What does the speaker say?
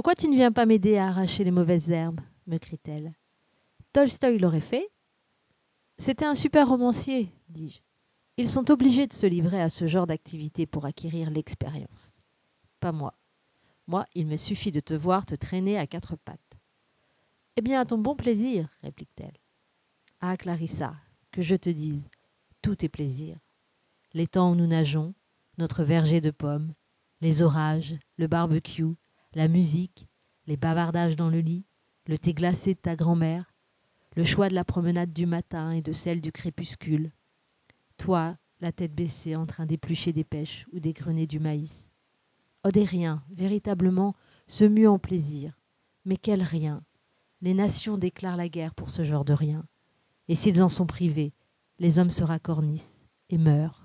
Pourquoi tu ne viens pas m'aider à arracher les mauvaises herbes me crie-t-elle. Tolstoï l'aurait fait C'était un super romancier, dis-je. Ils sont obligés de se livrer à ce genre d'activité pour acquérir l'expérience. Pas moi. Moi, il me suffit de te voir te traîner à quatre pattes. Eh bien, à ton bon plaisir, réplique-t-elle. Ah, Clarissa, que je te dise, tout est plaisir. Les temps où nous nageons, notre verger de pommes, les orages, le barbecue, la musique, les bavardages dans le lit, le thé glacé de ta grand-mère, le choix de la promenade du matin et de celle du crépuscule. Toi, la tête baissée en train d'éplucher des pêches ou d'égrener du maïs. Oh des riens, véritablement, se mue en plaisir. Mais quel rien Les nations déclarent la guerre pour ce genre de rien. Et s'ils en sont privés, les hommes se racornissent et meurent